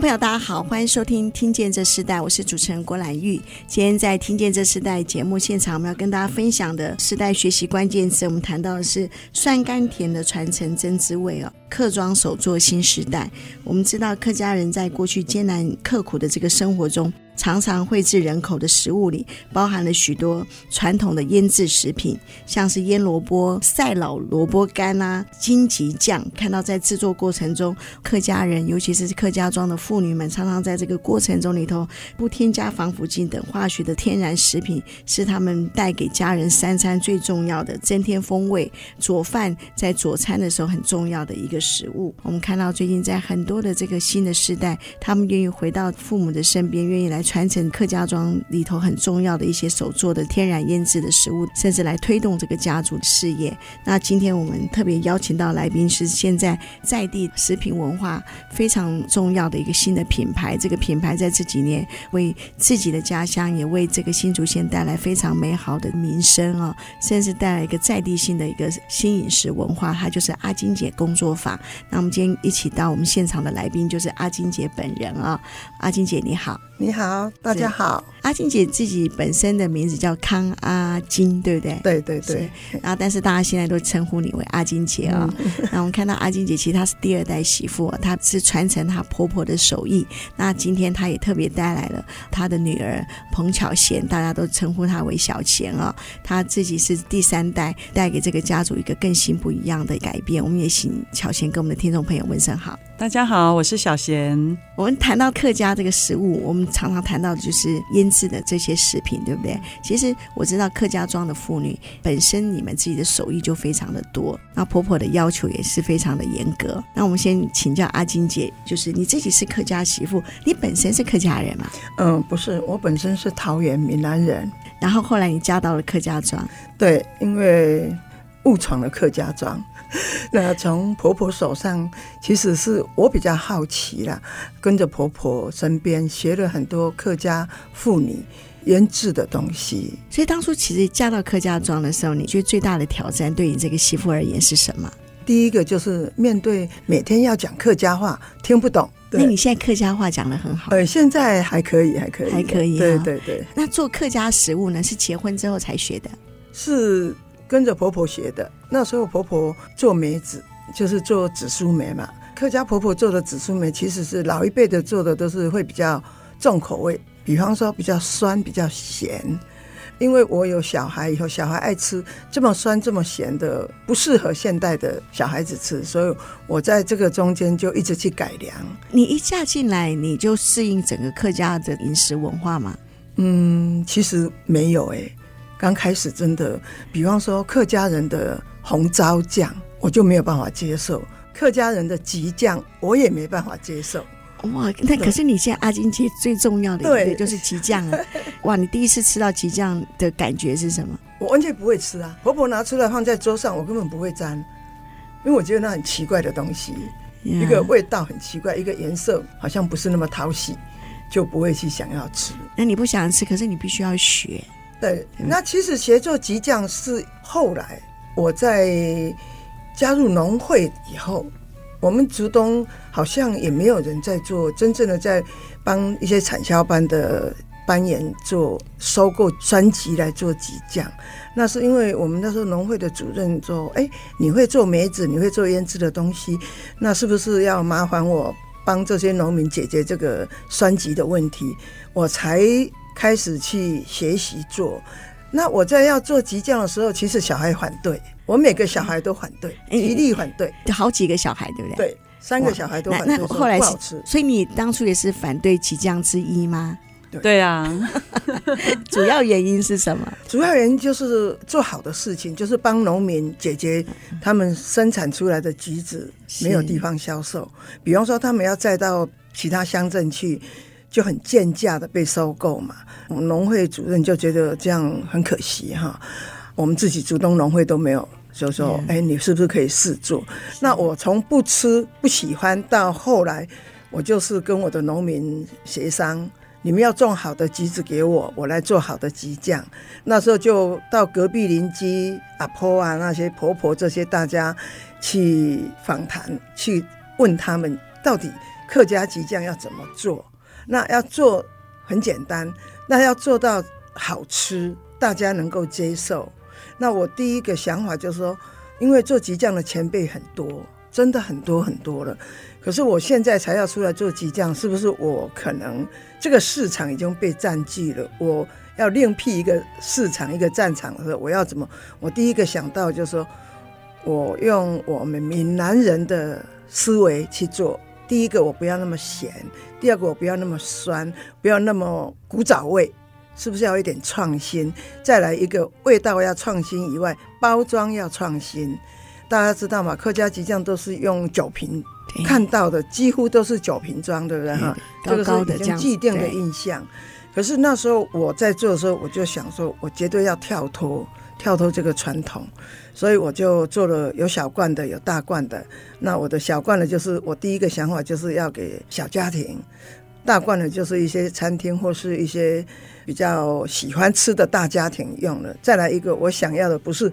朋友，大家好，欢迎收听《听见这时代》，我是主持人郭兰玉。今天在《听见这时代》节目现场，我们要跟大家分享的时代学习关键词，我们谈到的是酸甘甜的传承真滋味哦。客庄手作新时代，我们知道客家人在过去艰难刻苦的这个生活中，常常绘制人口的食物里，包含了许多传统的腌制食品，像是腌萝卜、赛老萝卜干啊、荆棘酱。看到在制作过程中，客家人，尤其是客家庄的妇女们，常常在这个过程中里头不添加防腐剂等化学的天然食品，是他们带给家人三餐最重要的增添风味。佐饭在佐餐的时候很重要的一个食物。我们看到最近在很多的这个新的时代，他们愿意回到父母的身边，愿意来。传承客家庄里头很重要的一些手做的天然腌制的食物，甚至来推动这个家族的事业。那今天我们特别邀请到来宾是现在在地食品文化非常重要的一个新的品牌。这个品牌在这几年为自己的家乡，也为这个新竹县带来非常美好的名声啊，甚至带来一个在地性的一个新饮食文化。它就是阿金姐工作坊。那我们今天一起到我们现场的来宾就是阿金姐本人啊，阿金姐你好。你好，大家好。阿金姐自己本身的名字叫康阿金，对不对？对对对。然后，但是大家现在都称呼你为阿金姐啊、哦。那、嗯、我们看到阿金姐，其实她是第二代媳妇，她是传承她婆婆的手艺。那今天她也特别带来了她的女儿彭巧贤，大家都称呼她为小贤啊、哦。她自己是第三代，带给这个家族一个更新不一样的改变。我们也请巧娴跟我们的听众朋友问声好。大家好，我是小贤。我们谈到客家这个食物，我们常常谈到的就是腌制的这些食品，对不对？其实我知道客家庄的妇女本身，你们自己的手艺就非常的多，那婆婆的要求也是非常的严格。那我们先请教阿金姐，就是你自己是客家媳妇，你本身是客家人吗？嗯，不是，我本身是桃园闽南人，然后后来你嫁到了客家庄。对，因为误闯了客家庄。那从婆婆手上，其实是我比较好奇啦，跟着婆婆身边学了很多客家妇女腌制的东西。所以当初其实嫁到客家庄的时候，你觉得最大的挑战对你这个媳妇而言是什么？第一个就是面对每天要讲客家话，听不懂。那你现在客家话讲的很好？呃，现在还可以，还可以，还可以。对对对。那做客家食物呢？是结婚之后才学的？是。跟着婆婆学的，那时候婆婆做梅子，就是做紫苏梅嘛。客家婆婆做的紫苏梅，其实是老一辈的做的都是会比较重口味，比方说比较酸、比较咸。因为我有小孩以后，小孩爱吃这么酸、这么咸的，不适合现代的小孩子吃，所以我在这个中间就一直去改良。你一嫁进来，你就适应整个客家的饮食文化吗？嗯，其实没有诶、欸。刚开始真的，比方说客家人的红糟酱，我就没有办法接受；客家人的吉酱，我也没办法接受。哇，那可是你现在阿金姐最重要的一个就是吉酱啊！哇，你第一次吃到吉酱的感觉是什么？我完全不会吃啊！婆婆拿出来放在桌上，我根本不会沾，因为我觉得那很奇怪的东西，一个味道很奇怪，一个颜色好像不是那么讨喜，就不会去想要吃。那你不想吃，可是你必须要学。对，那其实学做吉酱是后来我在加入农会以后，我们竹东好像也没有人在做真正的在帮一些产销班的班员做收购酸吉来做吉酱。那是因为我们那时候农会的主任说：“哎，你会做梅子，你会做腌制的东西，那是不是要麻烦我帮这些农民解决这个酸吉的问题？”我才。开始去学习做，那我在要做吉酱的时候，其实小孩反对，我每个小孩都反对，极力反对，好几个小孩，对不对？对，三个小孩都反对，那后来是，所以你当初也是反对吉酱之一吗？对，对啊，主要原因是什么？主要原因就是做好的事情，就是帮农民解决他们生产出来的橘子没有地方销售，比方说他们要再到其他乡镇去。就很贱价的被收购嘛，农会主任就觉得这样很可惜哈，我们自己竹东农会都没有就说：“哎、嗯，你是不是可以试做？”那我从不吃、不喜欢到后来，我就是跟我的农民协商。你们要种好的橘子给我，我来做好的橘酱。那时候就到隔壁邻居阿婆啊，那些婆婆这些大家去访谈，去问他们到底客家橘酱要怎么做。那要做很简单，那要做到好吃，大家能够接受。那我第一个想法就是说，因为做橘酱的前辈很多，真的很多很多了。可是我现在才要出来做橘酱，是不是我可能？这个市场已经被占据了，我要另辟一个市场、一个战场的时候，我要怎么？我第一个想到就是说，我用我们闽南人的思维去做。第一个，我不要那么咸；第二个，我不要那么酸，不要那么古早味，是不是要一点创新？再来一个味道要创新以外，包装要创新。大家知道吗？客家橘酱都是用酒瓶。看到的几乎都是酒瓶装，对不对哈？这个是已经既定的印象。可是那时候我在做的时候，我就想说，我绝对要跳脱，跳脱这个传统。所以我就做了有小罐的，有大罐的。那我的小罐的，就是我第一个想法就是要给小家庭；大罐的，就是一些餐厅或是一些比较喜欢吃的大家庭用的。再来一个，我想要的不是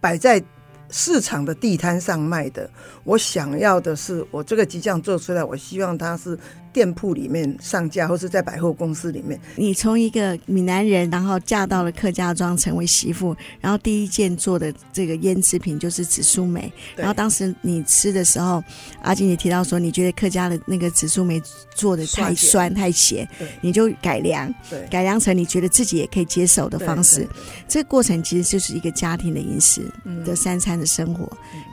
摆在。市场的地摊上卖的，我想要的是我这个橘酱做出来，我希望它是店铺里面上架，或是在百货公司里面。你从一个闽南人，然后嫁到了客家庄，成为媳妇，然后第一件做的这个腌制品就是紫苏梅。然后当时你吃的时候，阿金也提到说，你觉得客家的那个紫苏梅做的太酸太咸，你就改良，改良成你觉得自己也可以接受的方式。这个过程其实就是一个家庭的饮食的三餐的生活，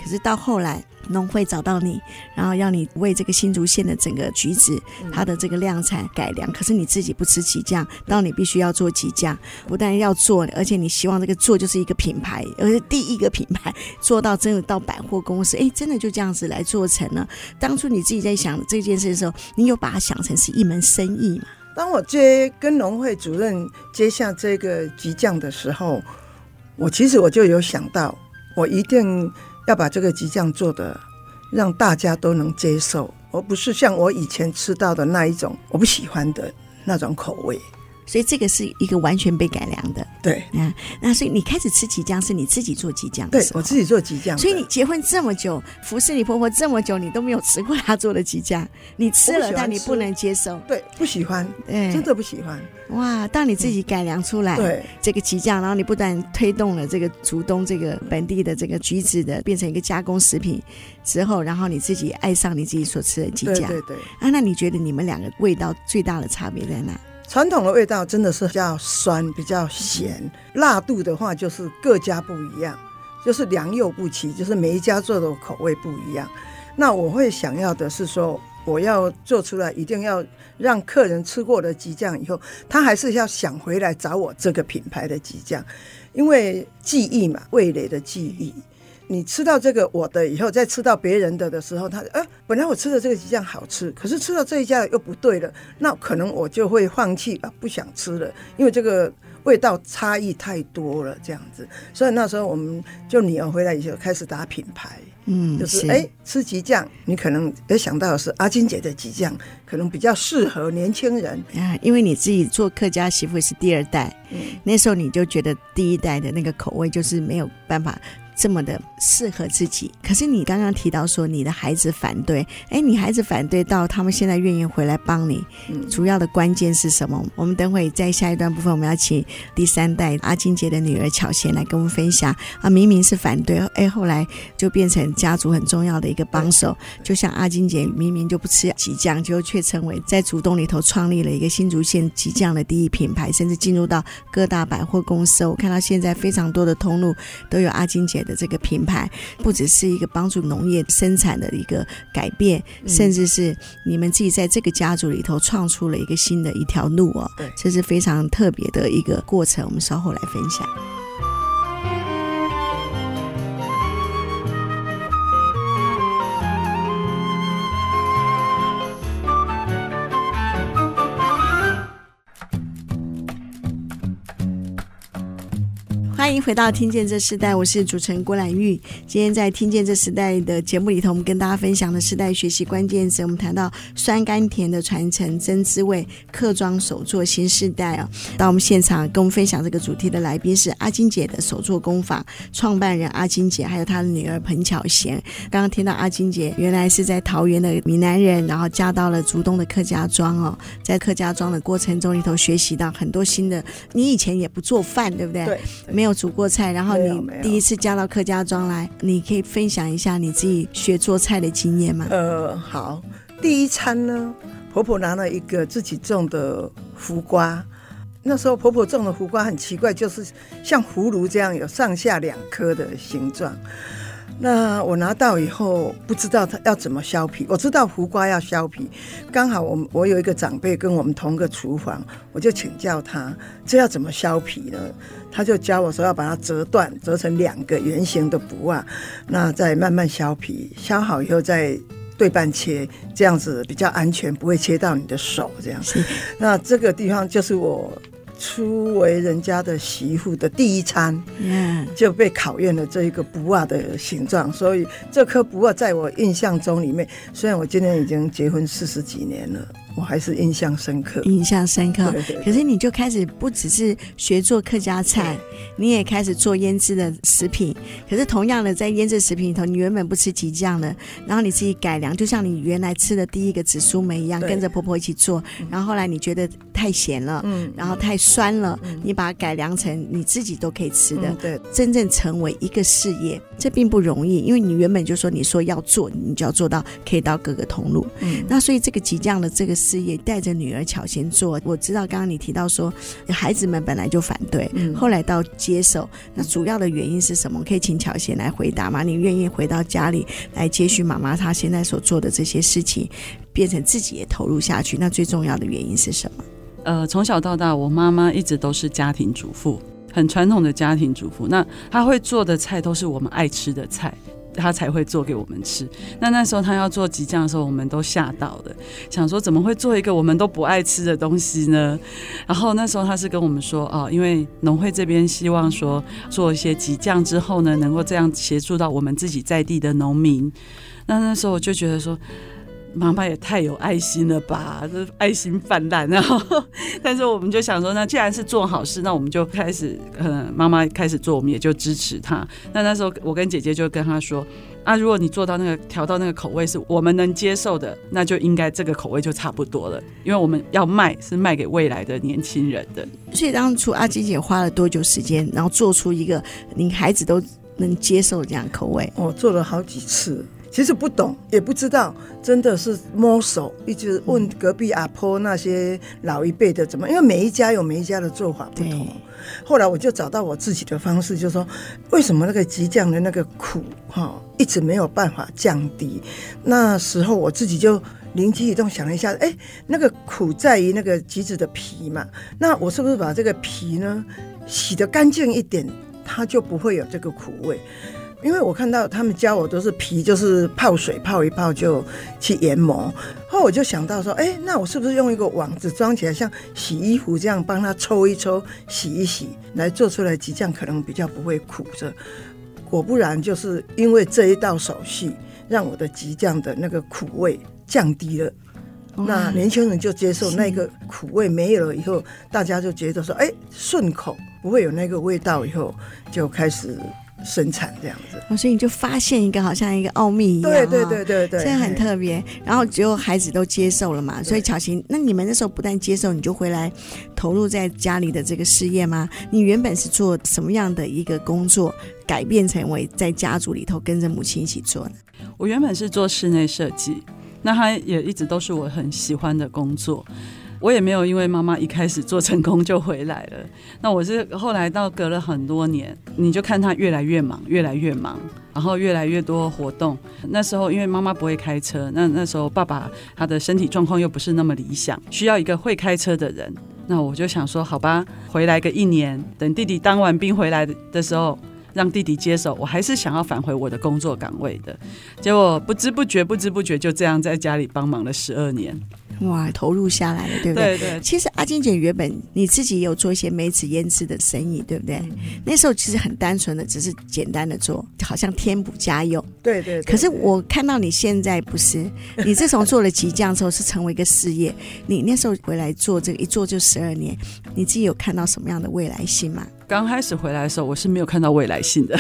可是到后来农会找到你，然后要你为这个新竹县的整个橘子，它的这个量产改良。可是你自己不吃橘酱，到你必须要做橘酱，不但要做，而且你希望这个做就是一个品牌，而且第一个品牌做到真的到百货公司，哎，真的就这样子来做成了。当初你自己在想这件事的时候，你有把它想成是一门生意吗？当我接跟农会主任接下这个橘酱的时候，我其实我就有想到。我一定要把这个鸡酱做的让大家都能接受，而不是像我以前吃到的那一种我不喜欢的那种口味。所以这个是一个完全被改良的，对，啊，那所以你开始吃橘酱是你自己做橘酱，对，我自己做橘酱。所以你结婚这么久，服侍你婆婆这么久，你都没有吃过她做的橘酱，你吃了，但你不能接受，对，不喜欢，对，真的不喜欢。哇，当你自己改良出来，对，这个橘酱，然后你不但推动了这个竹东这个本地的这个橘子的变成一个加工食品之后，然后你自己爱上你自己所吃的橘酱，对对对。啊，那你觉得你们两个味道最大的差别在哪？传统的味道真的是比较酸，比较咸，辣度的话就是各家不一样，就是良莠不齐，就是每一家做的口味不一样。那我会想要的是说，我要做出来，一定要让客人吃过的鸡酱以后，他还是要想回来找我这个品牌的鸡酱，因为记忆嘛，味蕾的记忆。你吃到这个我的以后，再吃到别人的的时候，他呃，本来我吃的这个鸡酱好吃，可是吃到这一家又不对了，那可能我就会放弃啊，不想吃了，因为这个味道差异太多了，这样子。所以那时候我们就女儿回来以后开始打品牌，嗯，就是哎，吃鸡酱，你可能也想到的是阿金姐的鸡酱，可能比较适合年轻人啊，因为你自己做客家媳妇是第二代，嗯，那时候你就觉得第一代的那个口味就是没有办法。这么的适合自己，可是你刚刚提到说你的孩子反对，哎，你孩子反对到他们现在愿意回来帮你，嗯，主要的关键是什么？我们等会在下一段部分，我们要请第三代阿金姐的女儿巧贤来跟我们分享啊，明明是反对，哎，后来就变成家族很重要的一个帮手，就像阿金姐明明就不吃橘酱，就却成为在竹东里头创立了一个新竹县橘酱的第一品牌，甚至进入到各大百货公司。我看到现在非常多的通路都有阿金姐的。这个品牌不只是一个帮助农业生产的一个改变，嗯，甚至是你们自己在这个家族里头创出了一个新的一条路哦，这是非常特别的一个过程。我们稍后来分享。欢迎回到《听见这时代》，我是主持人郭兰玉。今天在《听见这时代》的节目里头，我们跟大家分享的世代学习关键词，我们谈到酸甘甜的传承、真滋味、客庄手作新时代哦。到我们现场跟我们分享这个主题的来宾是阿金姐的手作工坊创办人阿金姐，还有她的女儿彭巧贤。刚刚听到阿金姐原来是在桃园的闽南人，然后嫁到了竹东的客家庄哦，在客家庄的过程中里头学习到很多新的。你以前也不做饭，对不对？对，没有。煮过菜，然后你第一次嫁到客家庄来，你可以分享一下你自己学做菜的经验吗？呃，好，第一餐呢，婆婆拿了一个自己种的胡瓜，那时候婆婆种的胡瓜很奇怪，就是像葫芦这样有上下两颗的形状。那我拿到以后不知道它要怎么削皮，我知道胡瓜要削皮，刚好我我有一个长辈跟我们同个厨房，我就请教他这要怎么削皮呢？他就教我说要把它折断，折成两个圆形的布啊，那再慢慢削皮，削好以后再对半切，这样子比较安全，不会切到你的手这样。是，那这个地方就是我。初为人家的媳妇的第一餐，嗯就被考验了这一个卜仔的形状，所以这颗卜仔在我印象中里面，虽然我今年已经结婚四十几年了。我还是印象深刻，印象深刻。可是你就开始不只是学做客家菜，你也开始做腌制的食品。可是同样的，在腌制食品里头，你原本不吃激酱的，然后你自己改良，就像你原来吃的第一个紫苏梅一样，跟着婆婆一起做。然后后来你觉得太咸了，嗯，然后太酸了，你把它改良成你自己都可以吃的。对，真正成为一个事业，这并不容易，因为你原本就说你说要做，你就要做到可以到各个通路。嗯，那所以这个激酱的这个。事业带着女儿巧贤做，我知道刚刚你提到说孩子们本来就反对，嗯、后来到接受，那主要的原因是什么？可以请巧贤来回答吗？你愿意回到家里来接续妈妈她现在所做的这些事情，变成自己也投入下去？那最重要的原因是什么？呃，从小到大，我妈妈一直都是家庭主妇，很传统的家庭主妇。那她会做的菜都是我们爱吃的菜。他才会做给我们吃。那那时候他要做吉酱的时候，我们都吓到了，想说怎么会做一个我们都不爱吃的东西呢？然后那时候他是跟我们说，哦，因为农会这边希望说做一些吉酱之后呢，能够这样协助到我们自己在地的农民。那那时候我就觉得说。妈妈也太有爱心了吧，这爱心泛滥。然后，但是我们就想说，那既然是做好事，那我们就开始，嗯，妈妈开始做，我们也就支持她。那那时候，我跟姐姐就跟她说，啊，如果你做到那个调到那个口味是我们能接受的，那就应该这个口味就差不多了，因为我们要卖是卖给未来的年轻人的。所以当初阿金姐花了多久时间，然后做出一个你孩子都能接受这样口味？我做了好几次。其实不懂，也不知道，真的是摸手，一直问隔壁阿婆那些老一辈的怎么，因为每一家有每一家的做法不同。后来我就找到我自己的方式，就是说，为什么那个激酱的那个苦哈一直没有办法降低？那时候我自己就灵机一动，想了一下，哎，那个苦在于那个橘子的皮嘛，那我是不是把这个皮呢洗得干净一点，它就不会有这个苦味？因为我看到他们教我都是皮，就是泡水泡一泡就去研磨。后我就想到说，哎，那我是不是用一个网子装起来，像洗衣服这样，帮它抽一抽、洗一洗，来做出来激酱可能比较不会苦着。果不然，就是因为这一道手续，让我的激酱的那个苦味降低了。那年轻人就接受那个苦味没有了以后，大家就觉得说，哎，顺口，不会有那个味道，以后就开始。生产这样子，哦，所以你就发现一个好像一个奥秘一样，对对对对对，这很特别。然后只有孩子都接受了嘛，所以巧琴，那你们那时候不但接受，你就回来投入在家里的这个事业吗？你原本是做什么样的一个工作，改变成为在家族里头跟着母亲一起做呢？我原本是做室内设计，那它也一直都是我很喜欢的工作。我也没有因为妈妈一开始做成功就回来了。那我是后来到隔了很多年，你就看她越来越忙，越来越忙，然后越来越多活动。那时候因为妈妈不会开车，那那时候爸爸他的身体状况又不是那么理想，需要一个会开车的人。那我就想说，好吧，回来个一年，等弟弟当完兵回来的时候，让弟弟接手。我还是想要返回我的工作岗位的。结果不知不觉，不知不觉就这样在家里帮忙了十二年。哇，投入下来了，对不对？对对。其实阿金姐原本你自己也有做一些梅子腌制的生意，对不对？嗯、那时候其实很单纯的，只是简单的做，好像添补家用。对对，对。可是我看到你现在不是，你自从做了激酱之后，是成为一个事业。你那时候回来做这个，一做就十二年，你自己有看到什么样的未来性吗？刚开始回来的时候，我是没有看到未来性的，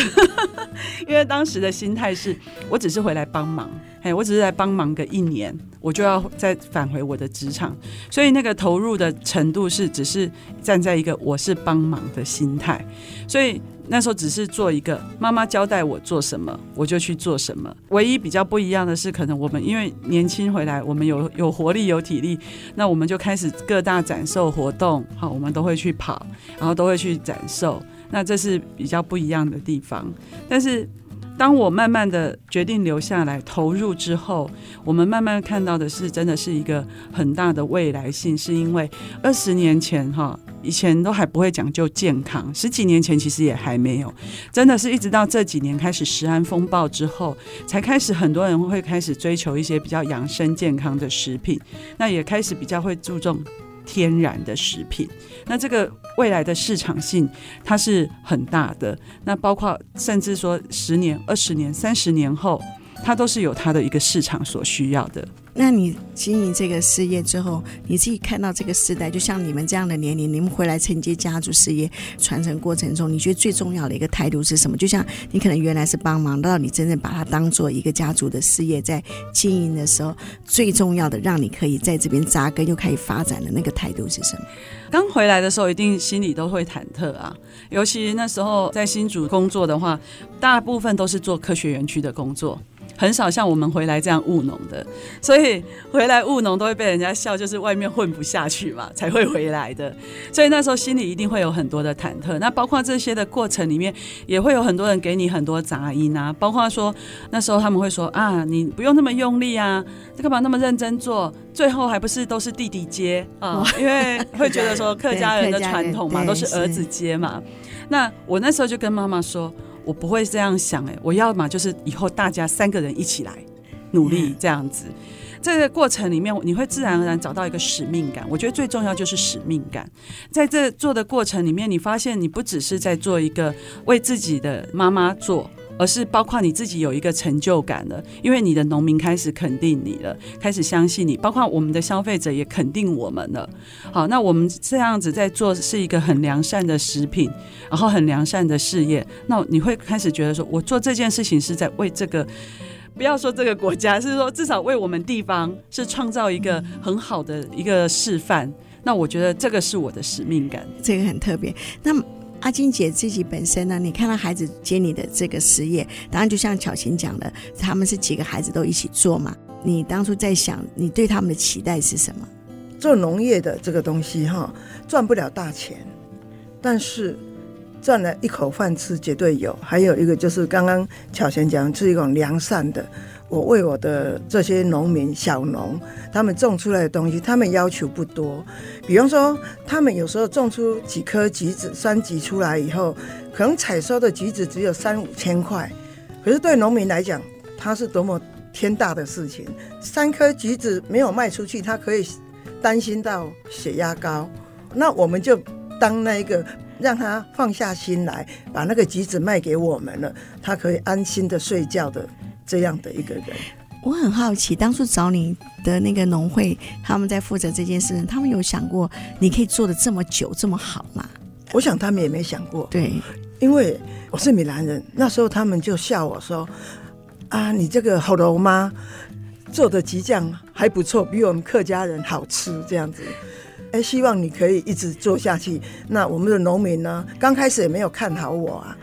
因为当时的心态是我只是回来帮忙，嘿，我只是来帮忙个一年，我就要再返回我的职场，所以那个投入的程度是只是站在一个我是帮忙的心态，所以。那时候只是做一个妈妈交代我做什么，我就去做什么。唯一比较不一样的是，可能我们因为年轻回来，我们有有活力、有体力，那我们就开始各大展售活动，好，我们都会去跑，然后都会去展售。那这是比较不一样的地方。但是当我慢慢的决定留下来投入之后，我们慢慢看到的是，真的是一个很大的未来性，是因为二十年前哈。以前都还不会讲究健康，十几年前其实也还没有，真的是一直到这几年开始食安风暴之后，才开始很多人会开始追求一些比较养生健康的食品，那也开始比较会注重天然的食品。那这个未来的市场性它是很大的，那包括甚至说十年、二十年、三十年后，它都是有它的一个市场所需要的。那你经营这个事业之后，你自己看到这个时代，就像你们这样的年龄，你们回来承接家族事业传承过程中，你觉得最重要的一个态度是什么？就像你可能原来是帮忙，到你真正把它当做一个家族的事业在经营的时候，最重要的让你可以在这边扎根又可以发展的那个态度是什么？刚回来的时候，一定心里都会忐忑啊，尤其那时候在新竹工作的话，大部分都是做科学园区的工作。很少像我们回来这样务农的，所以回来务农都会被人家笑，就是外面混不下去嘛，才会回来的。所以那时候心里一定会有很多的忐忑。那包括这些的过程里面，也会有很多人给你很多杂音啊。包括说那时候他们会说啊，你不用那么用力啊，干嘛那么认真做？最后还不是都是弟弟接啊？因为会觉得说 客家人的传统嘛，都是儿子接嘛。那我那时候就跟妈妈说。我不会这样想哎，我要嘛就是以后大家三个人一起来努力这样子，这个过程里面你会自然而然找到一个使命感。我觉得最重要就是使命感，在这做的过程里面，你发现你不只是在做一个为自己的妈妈做。而是包括你自己有一个成就感了，因为你的农民开始肯定你了，开始相信你，包括我们的消费者也肯定我们了。好，那我们这样子在做是一个很良善的食品，然后很良善的事业。那你会开始觉得说，我做这件事情是在为这个，不要说这个国家，是说至少为我们地方是创造一个很好的一个示范。那我觉得这个是我的使命感，这个很特别。那。阿金姐自己本身呢？你看到孩子接你的这个事业，当然就像巧琴讲的，他们是几个孩子都一起做嘛。你当初在想，你对他们的期待是什么？做农业的这个东西哈，赚不了大钱，但是赚了一口饭吃绝对有。还有一个就是刚刚巧琴讲，是一种良善的。我为我的这些农民小农，他们种出来的东西，他们要求不多。比方说，他们有时候种出几颗橘子，三橘出来以后，可能采收的橘子只有三五千块，可是对农民来讲，它是多么天大的事情。三颗橘子没有卖出去，他可以担心到血压高。那我们就当那一个让他放下心来，把那个橘子卖给我们了，他可以安心的睡觉的。这样的一个人，我很好奇，当初找你的那个农会，他们在负责这件事，他们有想过你可以做的这么久这么好吗？我想他们也没想过。对，因为我是闽南人，那时候他们就笑我说：“啊，你这个好农妈做的激酱还不错，比我们客家人好吃。”这样子，哎，希望你可以一直做下去。那我们的农民呢，刚开始也没有看好我啊。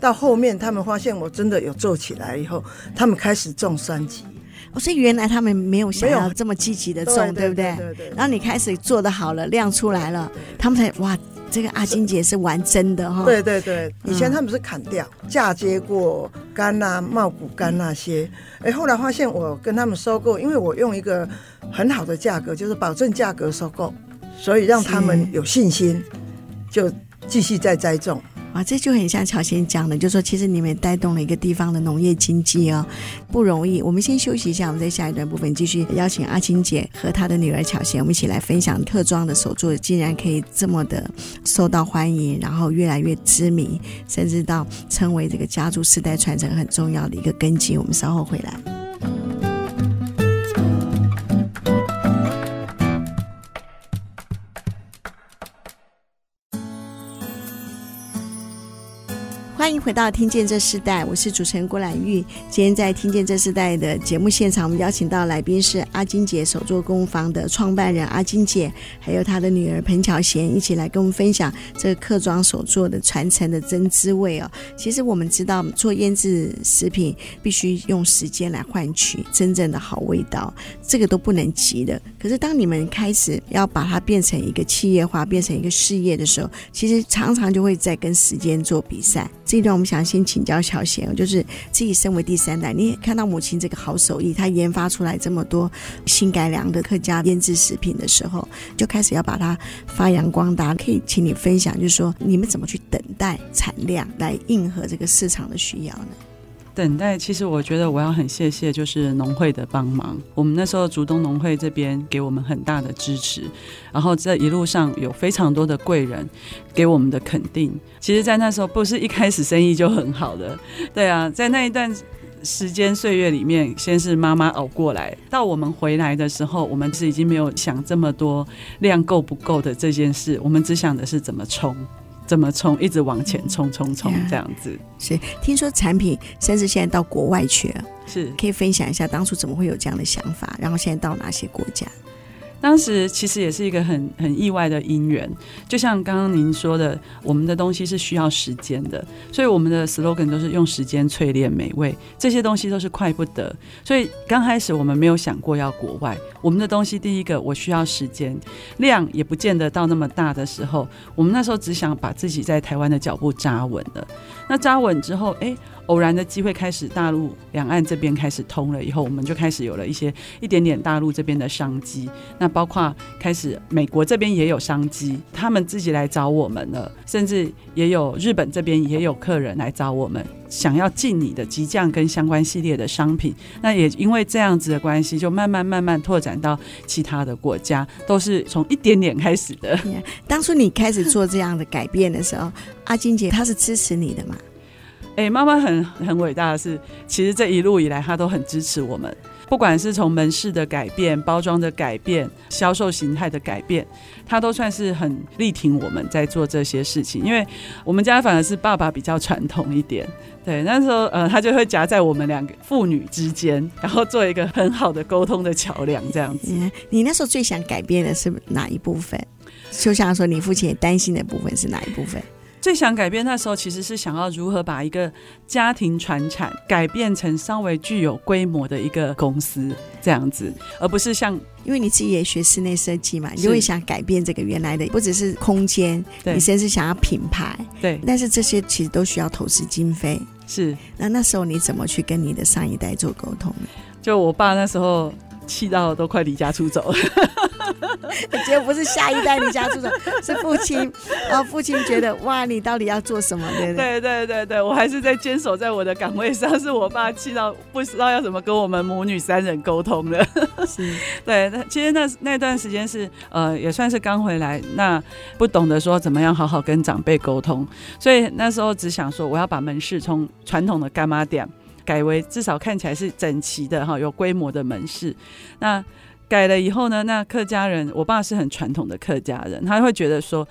到后面，他们发现我真的有做起来以后，他们开始种三级。哦，所以原来他们没有想要这么积极的种，对，对不对？对对，对。然后你开始做的好了，量出来了，他们才哇，这个阿金姐是玩真的哈。对对对，以前他们是砍掉、嗯、嫁接过干啊、茂谷干那些，哎，后来发现我跟他们收购，因为我用一个很好的价格，就是保证价格收购，所以让他们有信心，就继续再栽种。啊，这就很像巧娴讲的，就说其实你们带动了一个地方的农业经济哦，不容易。我们先休息一下，我们在下一段部分继续邀请阿青姐和她的女儿巧贤，我们一起来分享特装的手作竟然可以这么的受到欢迎，然后越来越知名，甚至到成为这个家族世代传承很重要的一个根基。我们稍后回来。回到《听见这世代》，我是主持人郭兰玉。今天在《听见这世代》的节目现场，我们邀请到来宾是阿金姐手作工坊的创办人阿金姐，还有她的女儿彭巧娴，一起来跟我们分享这个客庄手作的传承的真滋味哦。其实我们知道，做腌制食品必须用时间来换取真正的好味道，这个都不能急的。可是当你们开始要把它变成一个企业化，变成一个事业的时候，其实常常就会在跟时间做比赛。这段我们想先请教小贤，就是自己身为第三代，你也看到母亲这个好手艺，她研发出来这么多新改良的客家腌制食品的时候，就开始要把它发扬光大。可以请你分享，就是说你们怎么去等待产量来应和这个市场的需要呢？等待，其实我觉得我要很谢谢，就是农会的帮忙。我们那时候竹东农会这边给我们很大的支持，然后这一路上有非常多的贵人给我们的肯定。其实，在那时候不是一开始生意就很好的，对啊，在那一段时间岁月里面，先是妈妈熬过来，到我们回来的时候，我们是已经没有想这么多量够不够的这件事，我们只想的是怎么冲。怎么冲？一直往前冲，冲冲这样子。是，听说产品甚至现在到国外去了，是，可以分享一下当初怎么会有这样的想法？然后现在到哪些国家？当时其实也是一个很很意外的因缘，就像刚刚您说的，我们的东西是需要时间的，所以我们的 slogan 都是用时间淬炼美味，这些东西都是快不得。所以刚开始我们没有想过要国外，我们的东西第一个我需要时间，量也不见得到那么大的时候，我们那时候只想把自己在台湾的脚步扎稳了。那扎稳之后，哎。偶然的机会开始，大陆两岸这边开始通了以后，我们就开始有了一些一点点大陆这边的商机。那包括开始美国这边也有商机，他们自己来找我们了，甚至也有日本这边也有客人来找我们，想要进你的激酱跟相关系列的商品。那也因为这样子的关系，就慢慢慢慢拓展到其他的国家，都是从一点点开始的。当初你开始做这样的改变的时候，阿金姐她是支持你的吗？哎、妈妈很很伟大的是，其实这一路以来，她都很支持我们。不管是从门市的改变、包装的改变、销售形态的改变，她都算是很力挺我们在做这些事情。因为我们家反而是爸爸比较传统一点，对，那时候呃，他就会夹在我们两个父女之间，然后做一个很好的沟通的桥梁，这样子。你，你那时候最想改变的是哪一部分？就像说，你父亲也担心的部分是哪一部分？最想改变那时候，其实是想要如何把一个家庭传产改变成稍微具有规模的一个公司这样子，而不是像因为你自己也学室内设计嘛，你就会想改变这个原来的，不只是空间，对你甚至想要品牌，对，但是这些其实都需要投资经费，是。那那时候你怎么去跟你的上一代做沟通呢？就我爸那时候。气到都快离家出走了，结果不是下一代离家出走，是父亲。然后父亲觉得哇，你到底要做什么？对对对对对，我还是在坚守在我的岗位上。是我爸气到不知道要怎么跟我们母女三人沟通了。是，对，那其实那那段时间是呃，也算是刚回来，那不懂得说怎么样好好跟长辈沟通，所以那时候只想说，我要把门市从传统的干妈店。改为至少看起来是整齐的哈，有规模的门市。那改了以后呢，那客家人，我爸是很传统的客家人，他会觉得说。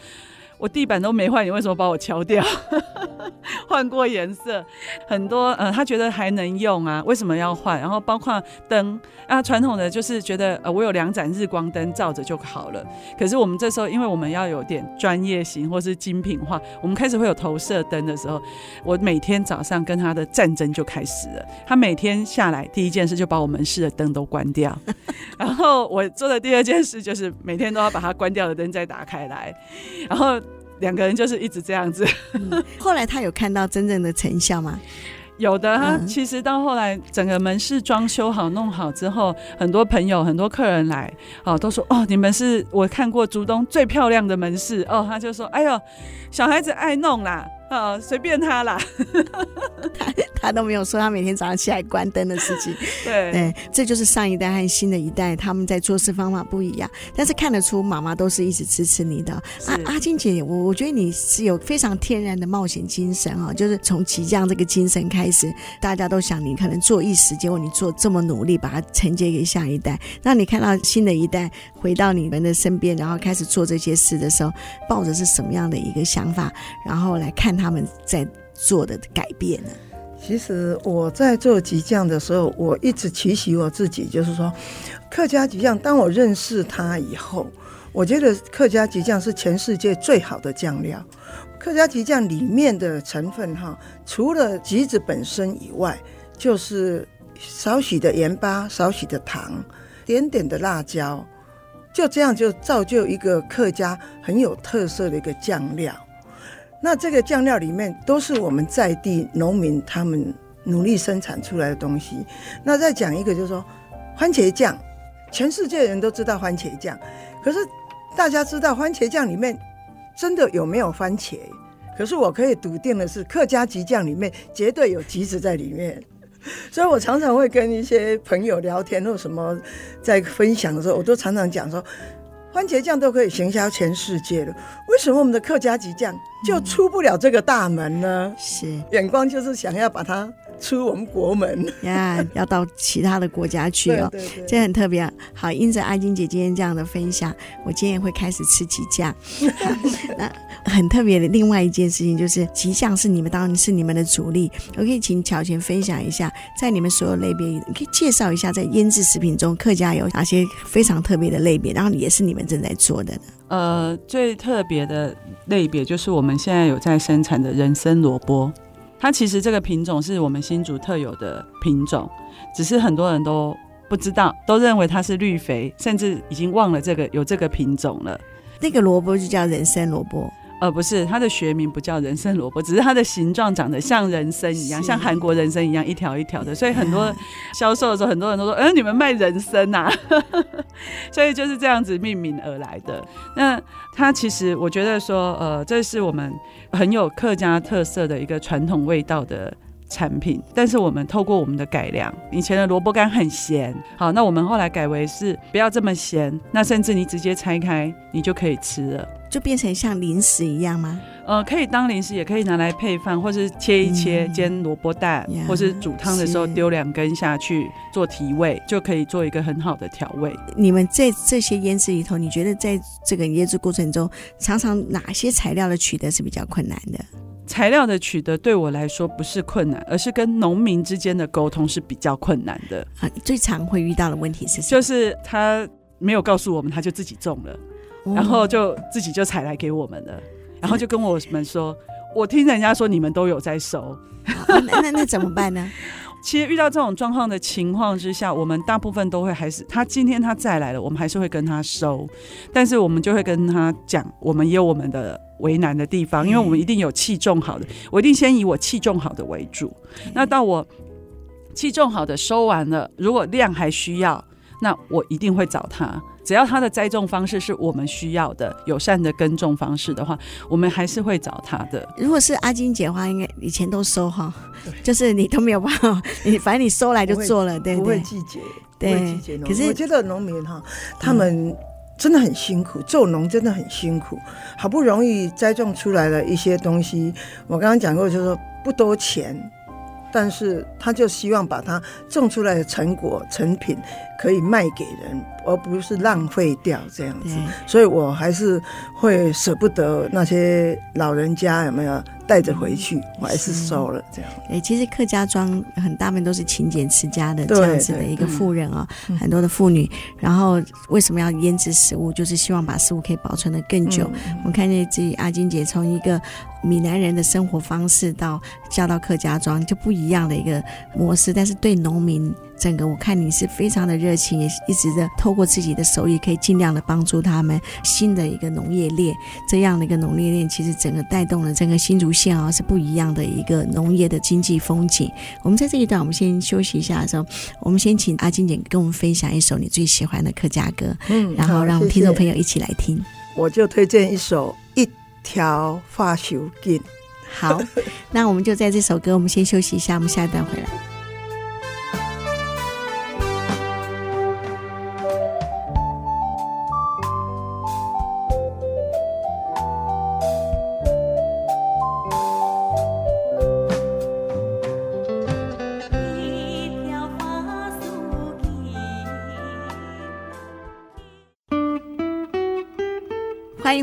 我地板都没换，你为什么把我敲掉？换过颜色，很多呃，他觉得还能用啊，为什么要换？然后包括灯啊，传统的就是觉得呃，我有两盏日光灯照着就好了。可是我们这时候，因为我们要有点专业型或是精品化，我们开始会有投射灯的时候，我每天早上跟他的战争就开始了。他每天下来第一件事就把我们室的灯都关掉，然后我做的第二件事就是每天都要把它关掉的灯再打开来，然后。两个人就是一直这样子，嗯。后来他有看到真正的成效吗？有的，他其实到后来整个门市装修好弄好之后，很多朋友、很多客人来，哦，都说哦，你们是我看过竹东最漂亮的门市哦。他就说，哎呦，小孩子爱弄啦。啊，随便他啦。他 他都没有说他每天早上起来关灯的事情。对对，这就是上一代和新的一代他们在做事方法不一样，但是看得出妈妈都是一直支持你的。阿，阿金姐，我我觉得你是有非常天然的冒险精神啊，就是从即将这个精神开始，大家都想你可能做一时，结果你做这么努力，把它承接给下一代。那你看到新的一代回到你们的身边，然后开始做这些事的时候，抱着是什么样的一个想法，然后来看他们在做的改变呢？其实我在做击匠的时候，我一直提醒我自己，就是说，客家击匠。当我认识他以后，我觉得客家击匠是全世界最好的酱料。客家击匠里面的成分哈，除了橘子本身以外，就是少许的盐巴、少许的糖、点点的辣椒，就这样就造就一个客家很有特色的一个酱料。那这个酱料里面都是我们在地农民他们努力生产出来的东西。那再讲一个，就是说番茄酱，全世界人都知道番茄酱，可是大家知道番茄酱里面真的有没有番茄？可是我可以笃定的是，客家击酱里面绝对有橘子在里面。所以我常常会跟一些朋友聊天或什么在分享的时候，我都常常讲说。番茄酱都可以行销全世界了，为什么我们的客家籍酱就出不了这个大门呢？嗯、是眼光就是想要把它。出我们国门呀，yeah, 要到其他的国家去哦，对对对，这很特别。好，因着阿金姐今天这样的分享，我今天也会开始吃击酱。那很特别的另外一件事情就是，吉酱是你们当然是你们的主力。我可以请巧娴分享一下，在你们所有类别，你可以介绍一下，在腌制食品中，客家有哪些非常特别的类别，然后也是你们正在做的呢？呃，最特别的类别就是我们现在有在生产的人参萝卜。它其实这个品种是我们新竹特有的品种，只是很多人都不知道，都认为它是绿肥，甚至已经忘了这个有这个品种了。那个萝卜就叫人参萝卜。呃，不是，它的学名不叫人参萝卜，只是它的形状长得像人参一样，像韩国人参一样一条一条的，所以很多销售的时候，很多人都说：“嗯、呃，你们卖人参呐、啊？” 所以就是这样子命名而来的。那它其实，我觉得说，呃，这是我们很有客家特色的一个传统味道的。产品，但是我们透过我们的改良，以前的萝卜干很咸，好，那我们后来改为是不要这么咸，那甚至你直接拆开，你就可以吃了，就变成像零食一样吗？呃，可以当零食，也可以拿来配饭，或是切一切煎萝卜蛋，嗯、或是煮汤的时候丢两根下去做提味，就可以做一个很好的调味。你们在这些腌制里头，你觉得在这个腌制过程中，常常哪些材料的取得是比较困难的？材料的取得对我来说不是困难，而是跟农民之间的沟通是比较困难的。啊，最常会遇到的问题是什么？就是他没有告诉我们，他就自己种了，然后就自己就采来给我们了，然后就跟我们说：“我听人家说你们都有在收。”那那那怎么办呢？其实遇到这种状况的情况之下，我们大部分都会还是他今天他再来了，我们还是会跟他收，但是我们就会跟他讲，我们也有我们的为难的地方，因为我们一定有器重好的，我一定先以我器重好的为主。那到我器重好的收完了，如果量还需要，那我一定会找他。只要它的栽种方式是我们需要的友善的耕种方式的话，我们还是会找他的。如果是阿金姐的话，应该以前都收哈，就是你都没有办法，你反正你收来就做了，对不对？不会季节，对。可是我觉得农民哈，他们真的很辛苦，做农真的很辛苦，好不容易栽种出来了一些东西，我刚刚讲过，就是说不多钱。但是他就希望把他种出来的成果成品可以卖给人，而不是浪费掉这样子。所以我还是会舍不得那些老人家有没有带着回去，我还是收了这样。哎，其实客家庄很大部分都是勤俭持家的这样子的一个妇人啊，很多的妇女。然后为什么要腌制食物？就是希望把食物可以保存的更久。我看见自己阿金姐从一个闽南人的生活方式到嫁到客家庄就不一样的一个模式，但是对农民整个，我看你是非常的热情，也一直的透过自己的手艺，可以尽量的帮助他们新的一个农业链，这样的一个农业链，其实整个带动了整个新竹县啊是不一样的一个农业的经济风景。我们在这一段，我们先休息一下的时候，我们先请阿金姐跟我们分享一首你最喜欢的客家歌，嗯，然后让听众朋友一起来听。我就推荐一首一条花绣锦。好，那我们就在这首歌，我们先休息一下，我们下一段回来。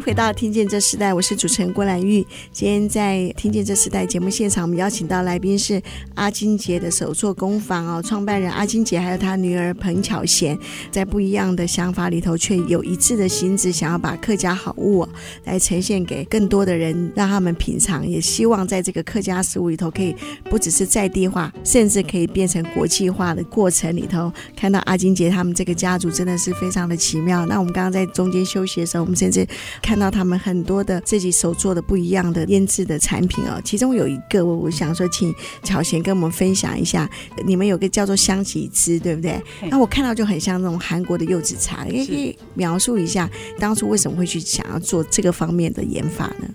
回到《听见这时代》，我是主持人郭兰玉。今天在《听见这时代》节目现场，我们邀请到来宾是阿金姐的手作工坊哦，创办人阿金姐还有她女儿彭巧贤，在不一样的想法里头，却有一致的心志，想要把客家好物、来呈现给更多的人，让他们品尝。也希望在这个客家食物里头，可以不只是在地化，甚至可以变成国际化的过程里头，看到阿金姐他们这个家族真的是非常的奇妙。那我们刚刚在中间休息的时候，我们甚至看到他们很多的自己手做的不一样的腌制的产品哦，其中有一个我我想说，请巧贤跟我们分享一下，你们有个叫做香吉汁，对不对？那我看到就很像那种韩国的柚子茶，可以描述一下当初为什么会去想要做这个方面的研发呢？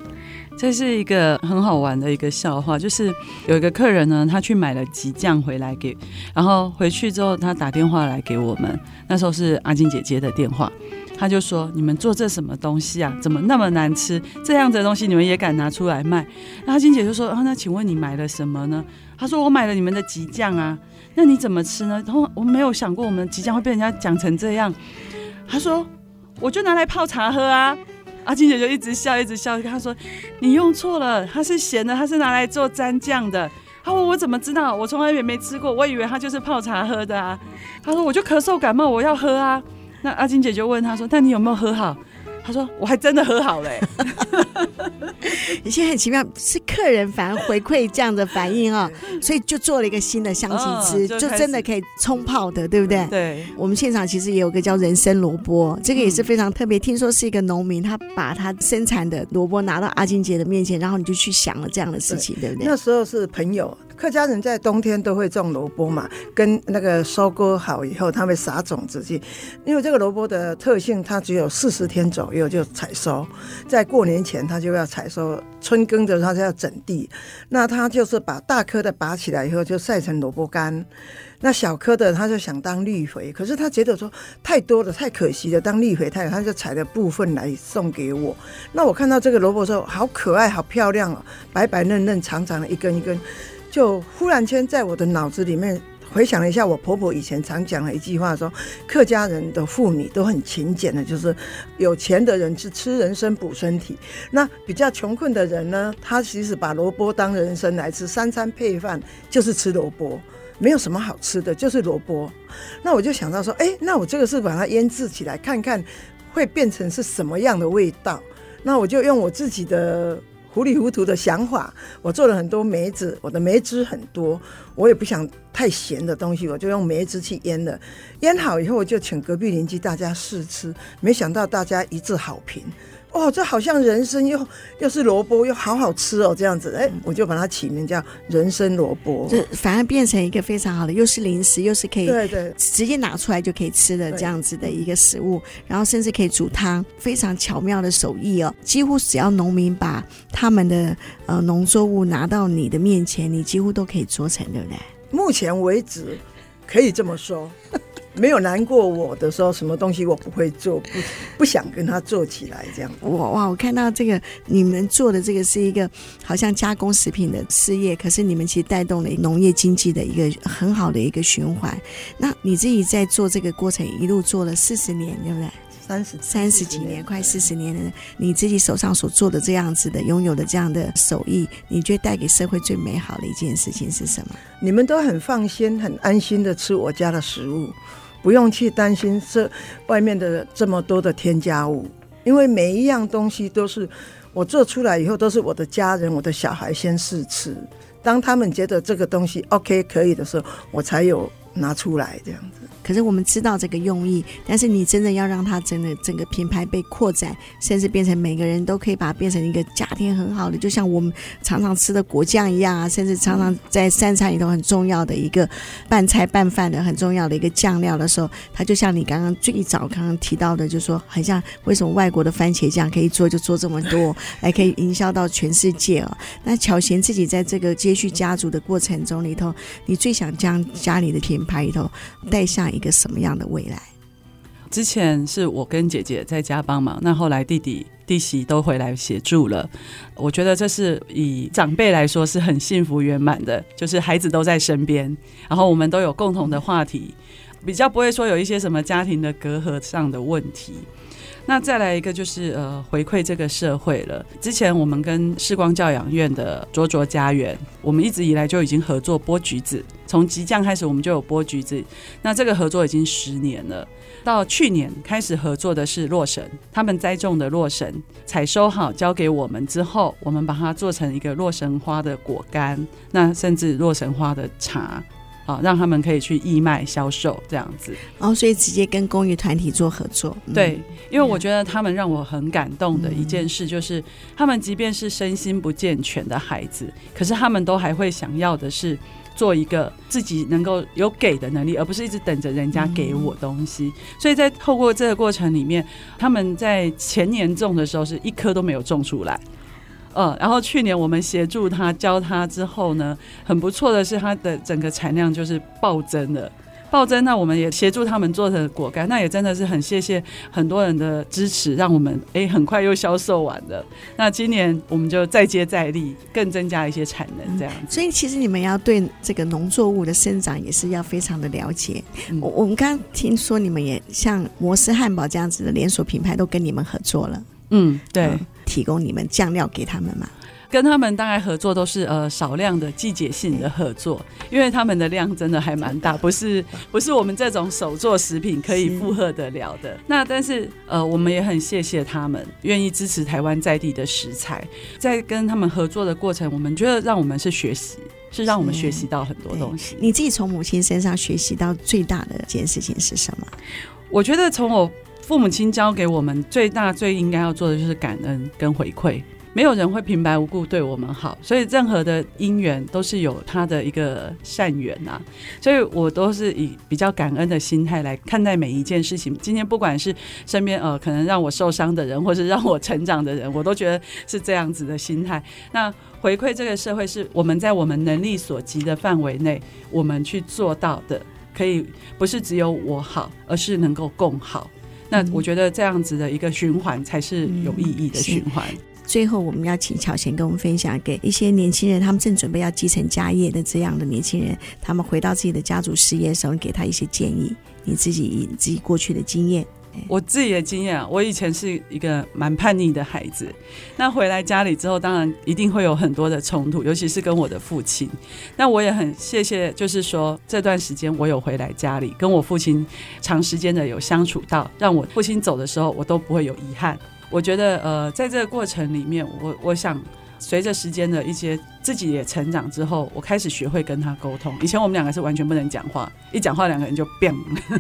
这是一个很好玩的一个笑话，就是有一个客人呢，他去买了吉酱回来给，然后回去之后他打电话来给我们，那时候是阿金姐姐的电话。他就说：“你们做这什么东西啊？怎么那么难吃？这样子的东西你们也敢拿出来卖？”那阿金姐就说：“啊，那请问你买了什么呢？”他说：“我买了你们的吉酱啊。”那你怎么吃呢？然后我没有想过我们吉酱会被人家讲成这样。他说：“我就拿来泡茶喝啊。”阿金姐就一直笑，一直笑。他说：“你用错了，它是咸的，它是拿来做蘸酱的。”他说：“我怎么知道？我从来也没吃过，我以为它就是泡茶喝的啊。”他说：“我就咳嗽感冒，我要喝啊。”那阿金姐就问他说：“那你有没有喝好？”他说：“我还真的喝好了。”你现在很奇妙，是客人反而回馈这样的反应啊、哦，所以就做了一个新的香吉汁，哦、就，就真的可以冲泡的，对不对？对。我们现场其实也有个叫人参萝卜，这个也是非常特别。听说是一个农民，他把他生产的萝卜拿到阿金姐的面前，然后你就去想了这样的事情，对，对不对？那时候是朋友。客家人在冬天都会种萝卜嘛，跟那个收割好以后，他会撒种子去。因为这个萝卜的特性，它只有四十天左右就采收，在过年前他就要采收，春耕的时候它就要整地。那他就是把大颗的拔起来以后，就晒成萝卜干。那小颗的他就想当绿肥，可是他觉得说太多了，太可惜了，当绿肥太，他就采了部分来送给我。那我看到这个萝卜时候，好可爱，好漂亮哦，白白嫩嫩，长长的一根一根。就忽然间在我的脑子里面回想了一下，我婆婆以前常讲的一句话说，客家人的妇女都很勤俭的，就是有钱的人是吃人参补身体，那比较穷困的人呢，他其实把萝卜当人参来吃，三餐配饭就是吃萝卜，没有什么好吃的，就是萝卜。那我就想到说，哎、那我这个是把它腌制起来，看看会变成是什么样的味道。那我就用我自己的。糊里糊涂的想法，我做了很多梅子，我的梅汁很多，我也不想太咸的东西，我就用梅汁去腌了。腌好以后，我就请隔壁邻居大家试吃，没想到大家一致好评。哦，这好像人参又又是萝卜，又好好吃哦，这样子，哎，我就把它起名叫人参萝卜，这反而变成一个非常好的，又是零食，又是可以对对。直接拿出来就可以吃的这样子的一个食物，然后甚至可以煮汤，非常巧妙的手艺哦。几乎只要农民把他们的呃农作物拿到你的面前，你几乎都可以做成，对不对？目前为止，可以这么说。没有难过我的时候，什么东西我不会做，不不想跟他做起来这样。哇哇！我看到这个你们做的这个是一个好像加工食品的事业，可是你们其实带动了农业经济的一个很好的一个循环。那你自己在做这个过程一路做了四十年，对不对？三十三十几年，快四十年了。你自己手上所做的这样子的，拥有的这样的手艺，你觉得带给社会最美好的一件事情是什么？你们都很放心、很安心的吃我家的食物，不用去担心这外面的这么多的添加物，因为每一样东西都是我做出来以后，都是我的家人、我的小孩先试吃，当他们觉得这个东西 OK 可以的时候，我才有拿出来这样子。可是我们知道这个用意，但是你真的要让它真的整个品牌被扩展，甚至变成每个人都可以把它变成一个家庭很好的，就像我们常常吃的果酱一样啊，甚至常常在三餐里头很重要的一个拌菜拌饭的很重要的一个酱料的时候，它就像你刚刚最早刚刚提到的，就说很像为什么外国的番茄酱可以做就做这么多，还可以营销到全世界哦。那巧贤自己在这个接续家族的过程中里头，你最想将家里的品牌里头带下一个什么样的未来？之前是我跟姐姐在家帮忙，那后来弟弟弟媳都回来协助了。我觉得这是以长辈来说是很幸福圆满的，就是孩子都在身边，然后我们都有共同的话题，比较不会说有一些什么家庭的隔阂上的问题。那再来一个就是呃回馈这个社会了。之前我们跟世光教养院的卓卓家园，我们一直以来就已经合作剥橘子，从吉酱开始我们就有剥橘子。那这个合作已经十年了。到去年开始合作的是洛神，他们栽种的洛神采收好交给我们之后，我们把它做成一个洛神花的果干，那甚至洛神花的茶。啊，让他们可以去义卖销售这样子，然后、哦、所以直接跟公益团体做合作。嗯、对，因为我觉得他们让我很感动的一件事，就是、嗯、他们即便是身心不健全的孩子，可是他们都还会想要的是做一个自己能够有给的能力，而不是一直等着人家给我东西。嗯、所以在透过这个过程里面，他们在前年种的时候是一颗都没有种出来。嗯，然后去年我们协助他教他之后呢，很不错的是他的整个产量就是暴增了，暴增。那我们也协助他们做成果干，那也真的是很谢谢很多人的支持，让我们哎很快又销售完了。那今年我们就再接再厉，更增加一些产能，这样子。所以其实你们要对这个农作物的生长也是要非常的了解。嗯、我我们刚刚听说你们也像摩斯汉堡这样子的连锁品牌都跟你们合作了。嗯，对。嗯提供你们酱料给他们吗？跟他们大概合作都是呃少量的季节性的合作，因为他们的量真的还蛮大，不是 不是我们这种手做食品可以负荷得了的。那但是呃我们也很谢谢他们愿意支持台湾在地的食材，在跟他们合作的过程，我们觉得让我们是学习，是让我们学习到很多东西。你自己从母亲身上学习到最大的一件事情是什么？我觉得从我。父母亲教给我们最大最应该要做的就是感恩跟回馈，没有人会平白无故对我们好，所以任何的因缘都是有他的一个善缘呐。所以我都是以比较感恩的心态来看待每一件事情。今天不管是身边呃可能让我受伤的人，或是让我成长的人，我都觉得是这样子的心态。那回馈这个社会，是我们在我们能力所及的范围内，我们去做到的，可以不是只有我好，而是能够共好。那我觉得这样子的一个循环才是有意义的循环。嗯。最后，我们要请巧贤跟我们分享，给一些年轻人，他们正准备要继承家业的这样的年轻人，他们回到自己的家族事业的时候，给他一些建议。你自己以自己过去的经验。我自己的经验啊，我以前是一个蛮叛逆的孩子，那回来家里之后，当然一定会有很多的冲突，尤其是跟我的父亲。那我也很谢谢，就是说这段时间我有回来家里，跟我父亲长时间的有相处到，让我父亲走的时候，我都不会有遗憾。我觉得，呃，在这个过程里面，我我想。随着时间的一些自己也成长之后，我开始学会跟他沟通。以前我们两个是完全不能讲话，一讲话两个人就变。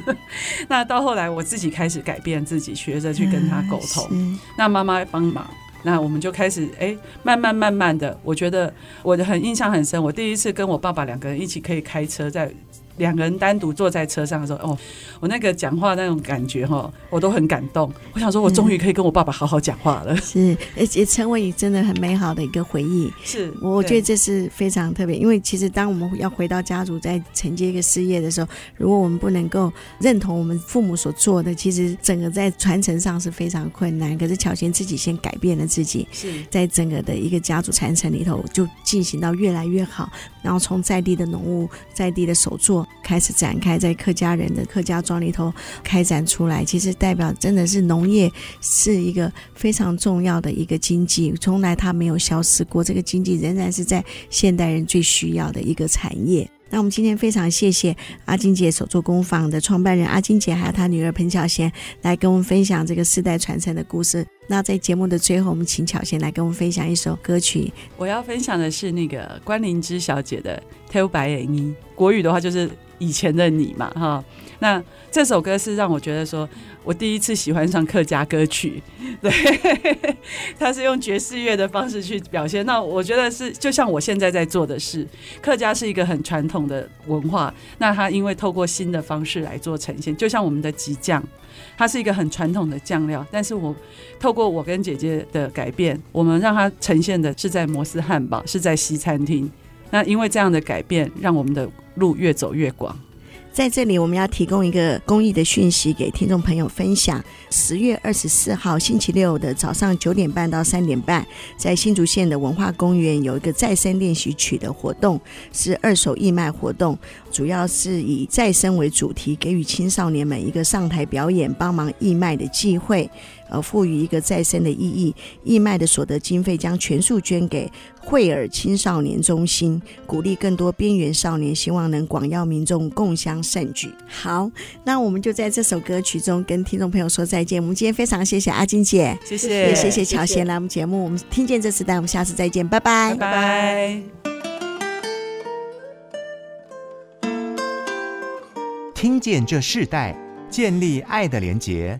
那到后来我自己开始改变自己，学着去跟他沟通。嗯、那妈妈帮忙，那我们就开始哎、欸，慢慢慢慢的，我觉得我的很印象很深。我第一次跟我爸爸两个人一起可以开车在。两个人单独坐在车上的时候，哦，我那个讲话那种感觉哈，我都很感动。我想说，我终于可以跟我爸爸好好讲话了。是，也也成为你真的很美好的一个回忆。是，我觉得这是非常特别，因为其实当我们要回到家族在承接一个事业的时候，如果我们不能够认同我们父母所做的，其实整个在传承上是非常困难。可是巧贤自己先改变了自己，是在整个的一个家族传承里头就进行到越来越好，然后从在地的农务、在地的手作。开始展开在客家人的客家庄里头开展出来，其实代表真的是农业是一个非常重要的一个经济，从来它没有消失过，这个经济仍然是在现代人最需要的一个产业。那我们今天非常谢谢阿金姐手作工坊的创办人阿金姐，还有她女儿彭巧贤来跟我们分享这个世代传承的故事。那在节目的最后，我们请巧贤来跟我们分享一首歌曲。我要分享的是那个关灵芝小姐的《Tell by 国语的话就是。以前的你嘛，哈。那这首歌是让我觉得说，我第一次喜欢上客家歌曲，对，他是用爵士乐的方式去表现。那我觉得是，就像我现在在做的事，客家是一个很传统的文化，那他因为透过新的方式来做呈现，就像我们的吉酱，它是一个很传统的酱料，但是我透过我跟姐姐的改变，我们让它呈现的是在摩斯汉堡，是在西餐厅。那因为这样的改变，让我们的路越走越广。在这里，我们要提供一个公益的讯息给听众朋友分享。十月二十四号星期六的早上九点半到三点半，在新竹县的文化公园有一个再生练习曲的活动，是二手义卖活动，主要是以再生为主题，给予青少年们一个上台表演、帮忙义卖的机会。呃，赋予一个再生的意义，义卖的所得经费将全数捐给惠尔青少年中心，鼓励更多边缘少年，希望能广邀民众共襄盛举。好，那我们就在这首歌曲中跟听众朋友说再见。我们今天非常谢谢阿金姐，谢谢，也谢谢乔贤来我们节目。我们听见这时代，我们下次再见，拜拜，拜拜。听见这世代，建立爱的连结。